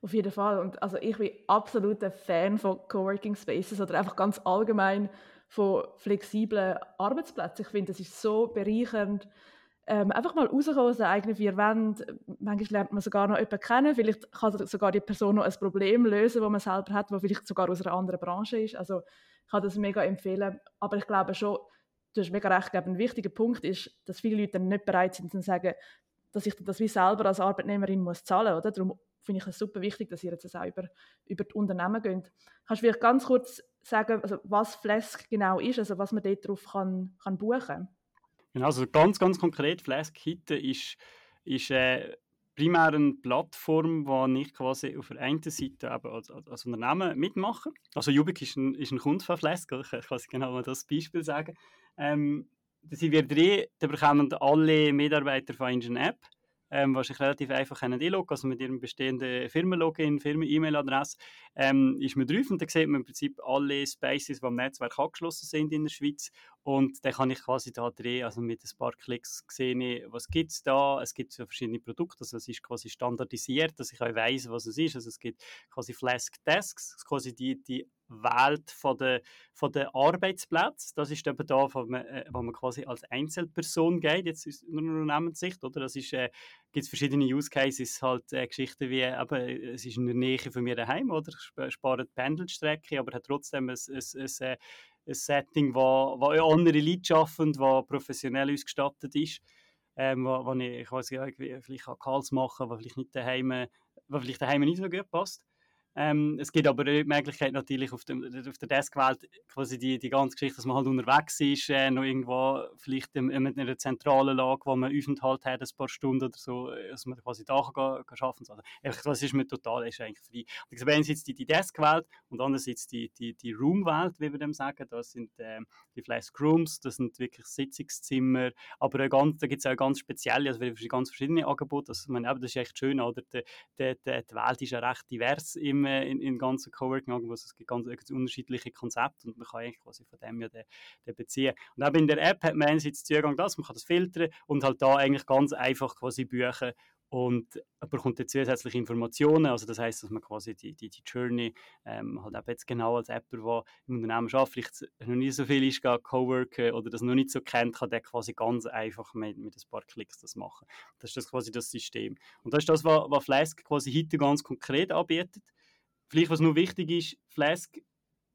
Auf jeden Fall. Und also ich bin absolut ein Fan von Coworking Spaces oder einfach ganz allgemein von flexiblen Arbeitsplätzen. Ich finde, das ist so bereichernd. Ähm, einfach mal rauskommen aus den eigenen vier Wänden. Manchmal lernt man sogar noch jemanden kennen. Vielleicht kann sogar die Person noch ein Problem lösen, das man selber hat, das vielleicht sogar aus einer anderen Branche ist. Also ich kann das mega empfehlen. Aber ich glaube schon, du hast mega recht, glaube, ein wichtiger Punkt ist, dass viele Leute nicht bereit sind zu sagen, dass ich das wie selber als Arbeitnehmerin muss zahlen muss. Finde ich es super wichtig, dass ihr jetzt auch über, über die Unternehmen geht. Kannst du vielleicht ganz kurz sagen, also was Flask genau ist, also was man dort drauf kann, kann buchen Genau, also ganz, ganz konkret, Flask Hitten ist, ist äh, primär eine Plattform, wo ich quasi auf der einen Seite eben als, als Unternehmen mitmache. Also Jubik ist ein, ist ein Kunde von Flask, ich kann genau mal das Beispiel sagen. Ähm, da sind wir drei, da bekommen alle Mitarbeiter von Engine App ähm, wahrscheinlich relativ einfach einloggen also mit ihrem bestehenden Firmenlogin, Firmen-E-Mail-Adresse, ähm, ist man drauf und dann sieht man im Prinzip alle Spaces, die am Netzwerk angeschlossen sind in der Schweiz und dann kann ich quasi da drehen, also mit ein paar Klicks sehen, was gibt es da, es gibt so verschiedene Produkte, also es ist quasi standardisiert, dass ich auch weiss, was es ist, also es gibt quasi Flask Desks, quasi die, die Welt von der, von der Arbeitsplätze. Das ist eben da, wo man, äh, wo man quasi als Einzelperson geht, jetzt aus Unternehmenssicht, oder? Das ist, äh, gibt verschiedene Use Cases, halt äh, Geschichten wie, eben, es ist in der Nähe von mir daheim, oder? Die Pendelstrecke, aber hat trotzdem ein, ein, ein, ein, ein Setting, wo, wo andere Leute schaffen, wo professionell ausgestattet ist. Ähm, wo, wo ich, ich weiß nicht, vielleicht auch Calls machen, wo vielleicht nicht daheim, wo vielleicht daheim nicht so gut passt. Ähm, es gibt aber die Möglichkeit natürlich auf, dem, auf der Deskewelt quasi die, die ganze Geschichte, dass man halt unterwegs ist, äh, noch irgendwo vielleicht in, in einer zentralen Lage, wo man Aufenthalt hat, ein paar Stunden oder so, äh, dass man quasi da kann, kann arbeiten kann. Also, das ist mir total ist eigentlich frei. Und einerseits die, die Deskewelt und andererseits die, die, die Roomwelt, wie wir dem sagen. Das sind äh, die Flask Rooms, das sind wirklich Sitzungszimmer, aber ganz, da gibt es auch ganz spezielle, also ganz verschiedene Angebote. Also, meine, das ist echt schön, oder? Die, die, die Welt ist ja recht divers im äh, in, in ganzen Coworking-Angeboten. Es gibt ganz, unterschiedliche Konzepte und man kann eigentlich quasi von dem ja den, den beziehen. Und auch in der App hat man einerseits Zugang das, man kann das filtern und halt da eigentlich ganz einfach quasi buchen und bekommt dann zusätzliche Informationen, also das heißt, dass man quasi die, die, die Journey ähm, halt eben jetzt genau als Apper, der im Unternehmen arbeitet, vielleicht noch nie so viel ist, Coworker oder das noch nicht so kennt, kann der quasi ganz einfach mit, mit ein paar Klicks das machen. Das ist das quasi das System. Und das ist das, was, was Flask quasi heute ganz konkret anbietet. Vielleicht, was nur wichtig ist, Flask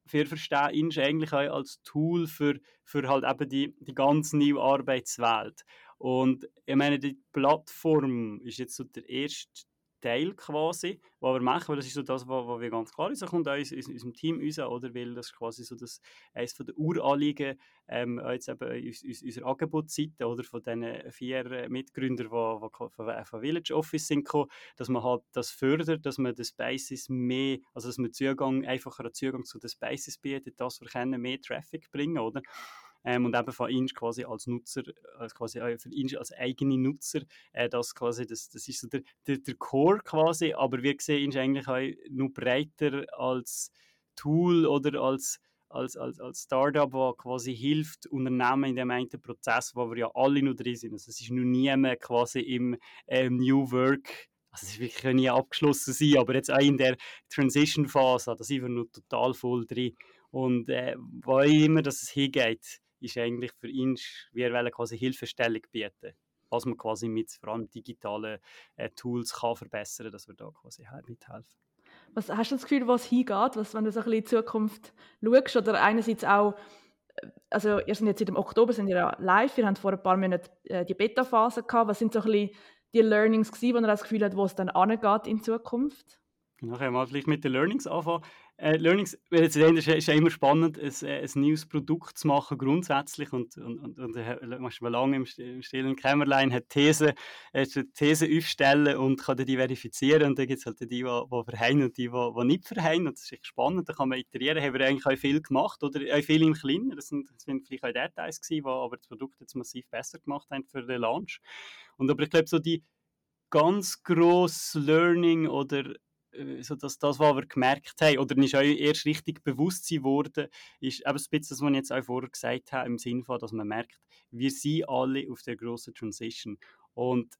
für verstehen ist eigentlich auch als Tool für, für halt eben die, die ganz neue Arbeitswelt. Und ich meine, die Plattform ist jetzt so der erste Teil quasi, was wir machen, weil das ist so das, was, was wir ganz klar ist, kommt uns in unserem Team raus, oder? Weil das ist quasi so das, eines von den Uranliegen, ähm, jetzt eben unserer Angebotsseite, oder? Von diesen vier Mitgründern, die, von, von Village Office sind gekommen, dass man halt das fördert, dass man den Spaces mehr, also dass man Zugang, einfacher Zugang zu den Spaces bietet, das wir können, mehr Traffic bringen, oder? Ähm, und eben von Inch quasi als Nutzer, als quasi äh, für Inch als eigene Nutzer, äh, das quasi, das, das ist so der, der, der Core quasi, aber wir sehen Inch eigentlich auch noch breiter als Tool oder als als, als, als Startup, das quasi hilft, Unternehmen in dem einen Prozess, wo wir ja alle noch drin sind. Also es ist noch niemand quasi im ähm, New Work, also es ist wirklich nie abgeschlossen sein, aber jetzt auch in der Transition-Phase, da sind wir noch total voll drin. Und äh, wo immer dass es hingeht, ist eigentlich für ihn, wir wollen quasi Hilfestellung bieten, was man quasi mit vor allem digitalen äh, Tools kann verbessern, dass wir da quasi mithelfen. Was hast du das Gefühl, was hingeht, was, wenn du so ein bisschen in Zukunft schaust oder einerseits auch äh, also ihr seid jetzt seit dem Oktober sind ihr live, wir haben vor ein paar Monaten äh, die Beta-Phase gehabt. Was sind so ein bisschen die Learnings gewesen, wo ihr das Gefühl habt, wo es dann angeht in Zukunft? Genau, können wir mal vielleicht mit den Learnings anfangen. Äh, Learnings, ist, ist immer spannend, ein, äh, ein neues Produkt zu machen grundsätzlich und, und, und, und äh, manchmal lange im, im stillen Kämmerlein hat These, äh, These aufstellen und kann die verifizieren und dann gibt es halt die, die, die verheyen und die, die, die nicht verheyen und das ist echt spannend, da kann man iterieren, haben wir eigentlich auch viel gemacht oder auch viel im Kleinen, das sind, das sind vielleicht auch Details gewesen, die aber das Produkt jetzt massiv besser gemacht haben für den Launch. Und aber ich glaube so die ganz grosse Learning oder äh, so dass das, was wir gemerkt haben, oder nicht euch erst richtig bewusst geworden, ist eben ein bisschen das, was ich jetzt auch vorher gesagt habe, im Sinne von, dass man merkt, wir sind alle auf der grossen Transition. Und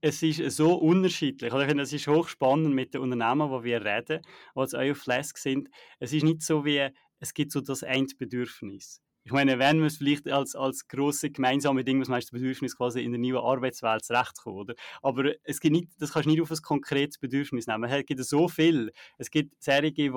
es ist so unterschiedlich. Ich finde, es ist hochspannend mit den Unternehmen, die wir reden, die jetzt auch auf Flask sind. Es ist nicht so wie, es gibt so das Endbedürfnis ich meine, wenn man es vielleicht als, als grosse gemeinsame Ding, was das Bedürfnis quasi in der neuen Arbeitswelt zurechtzukommen, oder? Aber es gibt nicht, das kannst du nicht auf ein konkretes Bedürfnis nehmen. Es gibt so viel. Es gibt Serien, die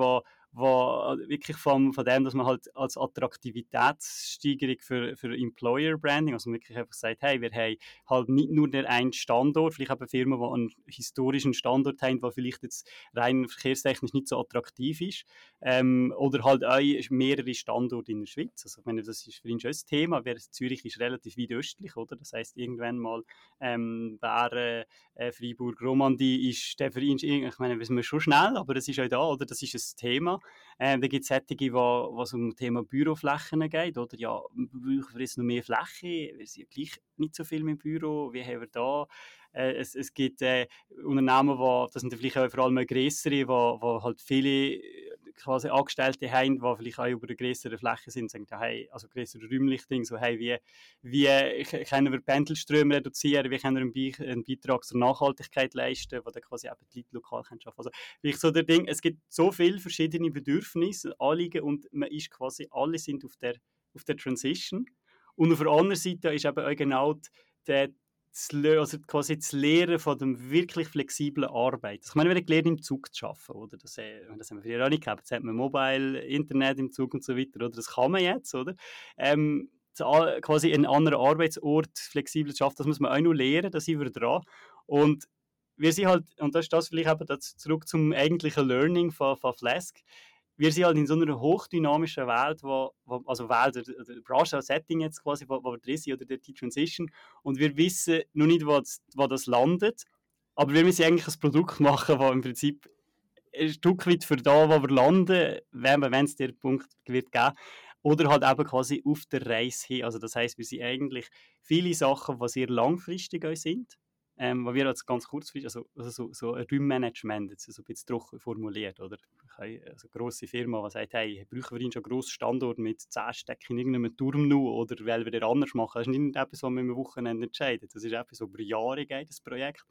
wo äh, wirklich von, von dem, dass man halt als Attraktivitätssteigerung für, für Employer Branding, also wirklich einfach sagt, hey, wir haben halt nicht nur den einen Standort, vielleicht eben Firmen, die einen historischen Standort haben, der vielleicht jetzt rein verkehrstechnisch nicht so attraktiv ist, ähm, oder halt auch mehrere Standorte in der Schweiz. Also ich meine, das ist für ihn schon ein Thema, weil Zürich ist relativ weit östlich, oder? Das heißt irgendwann mal ähm, Bären, äh, Freiburg, Romandie ist der für ihn, ich meine, wir schon schnell, aber es ist auch da, oder? Das ist ein Thema. Ähm, dann gibt es solche, wo es um das Thema Büroflächen geht. Oder ja, wir brauchen jetzt noch mehr Fläche. Wir sind ja gleich nicht so viel im Büro. Wie haben wir da? Äh, es, es gibt äh, Unternehmen, wo, das sind vielleicht auch vor allem größere, wo halt viele quasi Angestellte haben, die vielleicht auch über eine größere Fläche sind, sagen, hey, also größere räumliche Dinge, so, hey, wie, wie können wir Pendelströme reduzieren, wie können wir einen, Beitrag zur Nachhaltigkeit leisten, wo dann quasi eben die Leute lokal können arbeiten Also, vielleicht so der Ding, es gibt so viele verschiedene Bedürfnisse, Anliegen und man ist quasi, alle sind auf der, auf der Transition. Und auf der anderen Seite ist eben auch genau der, also quasi das Lehren von dem wirklich flexiblen Arbeit. Ich meine, wir haben gelernt, im Zug zu arbeiten, oder? Das, äh, das haben wir früher auch nicht gehabt. Jetzt hat man Mobile, Internet im Zug und so weiter, oder? Das kann man jetzt, oder? Ähm, quasi einen anderen Arbeitsort flexibel zu schaffen, das muss man auch noch lernen, da sind wir dran. Und wir sind halt, und das ist das vielleicht eben das zurück zum eigentlichen Learning von, von Flask, wir sind halt in so einer hochdynamischen Welt, wo, wo also Welt, oder, Branche, Setting jetzt quasi, wo, wo wir drin sind, oder die Transition, und wir wissen noch nicht, wo das, wo das landet, aber wir müssen eigentlich ein Produkt machen, das im Prinzip ein Stück weit für da, wo wir landen, wenn es der Punkt wird geben, oder halt eben quasi auf der Reise hin. Also das heißt, wir sind eigentlich viele Sachen, die sehr langfristig sind, ähm, was wir als ganz kurzfristig, also, also so, so ein Räummanagement, jetzt so ein bisschen trocken formuliert, oder? Also eine grosse Firma, die sagt, hey, brauchen wir schon einen grossen Standort mit 10 Stecken in irgendeinem Turm nur, oder wollen wir den anders machen? Das ist nicht etwas, was wir im Wochenende entscheiden. Das ist etwas, was über Jahre geht, das Projekt.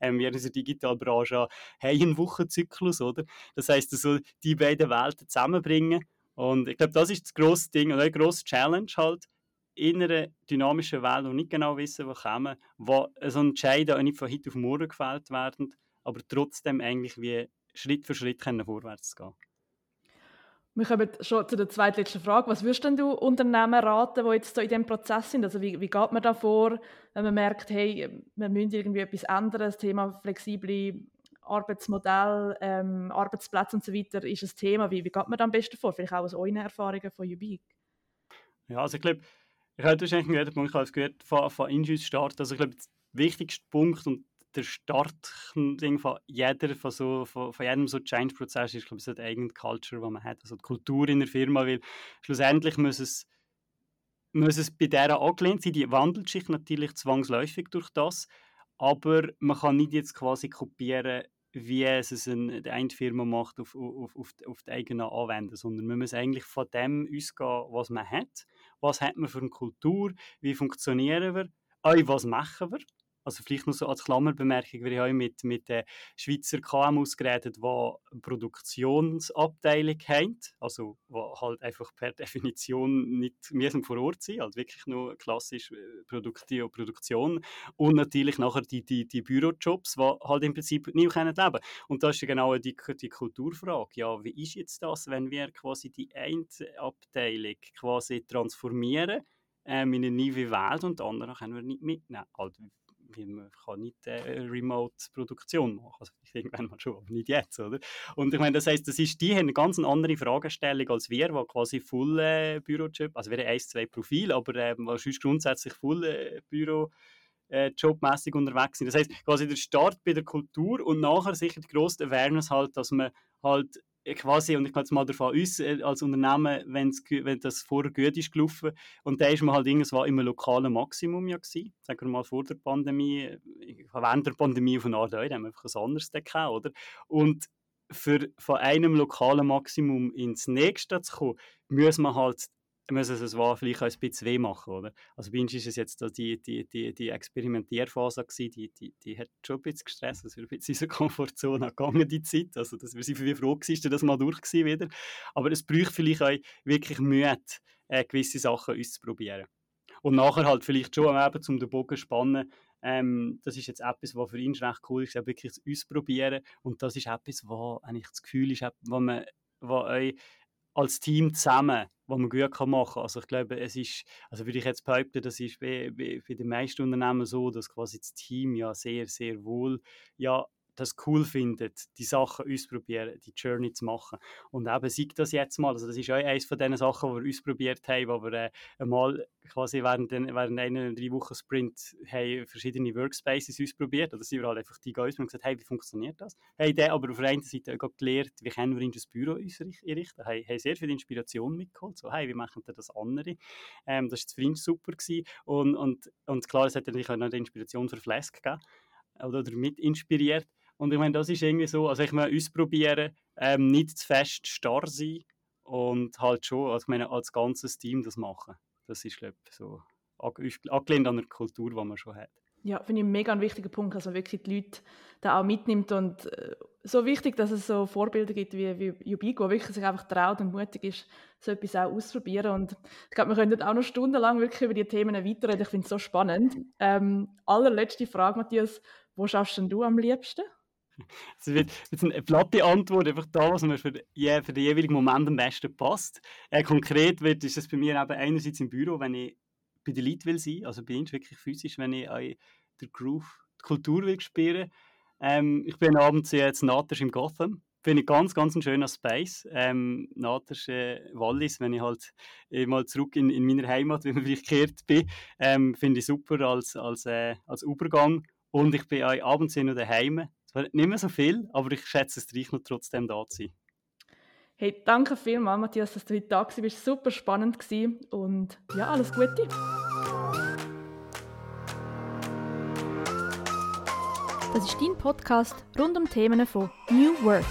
Ähm, wir in der Digitalbranche haben einen Wochenzyklus, oder? Das heisst, also die beiden Welten zusammenbringen und ich glaube, das ist das grosse Ding und eine grosse Challenge halt, in einer dynamischen Welt, die nicht genau wissen, wo kommen, wo so Entscheidungen auch nicht von heute auf morgen gefällt werden, aber trotzdem eigentlich wie Schritt für Schritt können vorwärts gehen. Wir kommen schon zu der zweitletzten Frage. Was würdest du Unternehmen raten, die jetzt so in diesem Prozess sind? Also wie, wie geht man da vor, wenn man merkt, hey, wir müssen irgendwie etwas ändern, das Thema flexible Arbeitsmodell, ähm, Arbeitsplätze und so weiter ist ein Thema. Wie, wie geht man da am besten vor? Vielleicht auch aus euren Erfahrungen von Ubik? Ja, also ich glaube, ich habe wahrscheinlich Punkt, ich habe gehört, von, von Injus Start. Also ich glaube, der wichtigste Punkt und der Startding von, jeder, von, so, von, von jedem so Change-Prozess ist, glaube ich, so die eigene Culture, die man hat, also die Kultur in der Firma, weil schlussendlich muss es, muss es bei dieser angelehnt sein, die wandelt sich natürlich zwangsläufig durch das, aber man kann nicht jetzt quasi kopieren, wie es eine, eine Firma macht auf, auf, auf, auf die eigenen Anwender, sondern man muss eigentlich von dem ausgehen, was man hat. Was hat man für eine Kultur? Wie funktionieren wir? Auch was machen wir? Also vielleicht noch so als Klammerbemerkung, wir haben mit, mit den Schweizer KMUs geredet, die Produktionsabteilung haben, also die halt einfach per Definition nicht müssen vor Ort sind, also wirklich nur klassisch äh, Produktion, Produktion und natürlich nachher die, die, die Bürojobs, die halt im Prinzip leben können. Und das ist ja genau die, die Kulturfrage. Ja, wie ist jetzt das, wenn wir quasi die eine Abteilung quasi transformieren ähm, in eine neue Welt und die andere können wir nicht mitnehmen. Also, man kann nicht äh, Remote-Produktion machen. Also irgendwann mal schon, aber nicht jetzt, oder? Und ich meine, das heisst, das ist, die haben eine ganz andere Fragestellung als wir, die quasi Full äh, Bürojob, also wir haben ein, zwei Profile, aber äh, sonst grundsätzlich Full äh, Büro äh, jobmäßig unterwegs sind. Das heißt, quasi der Start bei der Kultur und nachher sicher die grosse Awareness halt, dass man halt quasi, und ich gehe jetzt mal davon aus, äh, als Unternehmen, wenn's, wenn das vorher gut ist gelaufen, und da ist man halt irgendwas im lokalen Maximum ja gewesen, sagen wir mal vor der Pandemie, äh, während der Pandemie von Art haben wir einfach ein anderes gehabt, oder? Und für von einem lokalen Maximum ins nächste zu kommen, muss man halt müssen es war vielleicht auch ein bisschen weh machen, oder? Also bei uns ist es jetzt die, die, die, die Experimentierphase gewesen, die, die, die hat schon ein bisschen gestresst, dass wir bisschen in unsere Komfortzone gegangen, die Zeit, also dass wir sind froh gewesen, dass das mal durch war wieder. Aber es braucht vielleicht auch wirklich Mühe, äh, gewisse Sachen auszuprobieren. Und nachher halt vielleicht schon eben, um den Bogen zu spannen, ähm, das ist jetzt etwas, was für ihn recht cool ist, wirklich ausprobieren. Und das ist etwas, was eigentlich das Gefühl ist, was man, was euch als Team zusammen, was man gut machen kann. Also ich glaube, es ist, also würde ich jetzt behaupten, das ist bei, bei, bei den meisten Unternehmen so, dass quasi das Team ja sehr, sehr wohl ja das cool findet, die Sachen ausprobieren, die Journey zu machen. Und eben sieht das jetzt mal, also das ist auch eines von den Sachen, die wir ausprobiert haben, wo wir äh, einmal quasi während, den, während einer drei Wochen Sprint haben verschiedene Workspaces ausprobiert, oder sind wir halt einfach die aus und gesagt, hey, wie funktioniert das? Hey, der aber auf der einen Seite auch gelernt, wie können wir in das Büro einrichten, hey, haben sehr viel Inspiration mitgeholt, so, hey, wie machen das andere? Ähm, das war für ihn super gewesen. Und, und, und klar, es hat natürlich auch noch die Inspiration für Flask gegeben, oder mit inspiriert. Und ich meine, das ist irgendwie so, also ich meine, ausprobieren, ähm, nicht zu fest starr sein und halt schon, also ich meine, als ganzes Team das machen. Das ist, glaube ich, so angelehnt an der Kultur, die man schon hat. Ja, finde ich einen mega wichtigen Punkt, dass man wirklich die Leute da auch mitnimmt und äh, so wichtig, dass es so Vorbilder gibt wie, wie Yubico, wirklich sich einfach traut und mutig ist, so etwas auch auszuprobieren und ich glaube, wir können auch noch stundenlang wirklich über die Themen weiterreden, ich finde es so spannend. Ähm, allerletzte Frage, Matthias, wo schaffst denn du am liebsten? Es wird jetzt eine platte Antwort, einfach da, was mir für, je, für den jeweiligen Moment am besten passt. Äh, konkret wird, ist es bei mir eben einerseits im Büro, wenn ich bei den Leuten will sein, also bei uns wirklich physisch, wenn ich äh, der Groove, die Kultur will spüren. Ähm, ich bin abends jetzt Naters im Gotham. Finde ich ganz, ganz ein schöner Space. Ähm, Naters äh, Wallis, wenn ich halt äh, mal zurück in, in meiner Heimat, wie man vielleicht gekehrt bin, ähm, finde ich super als, als, äh, als Übergang. Und ich bin auch abends noch daheim zwar nicht mehr so viel, aber ich schätze es gleich noch trotzdem da zu sein. Hey, danke vielmals, Matthias, dass du heute da warst. Es war super spannend und ja, alles Gute. Das ist dein Podcast rund um Themen von New Work.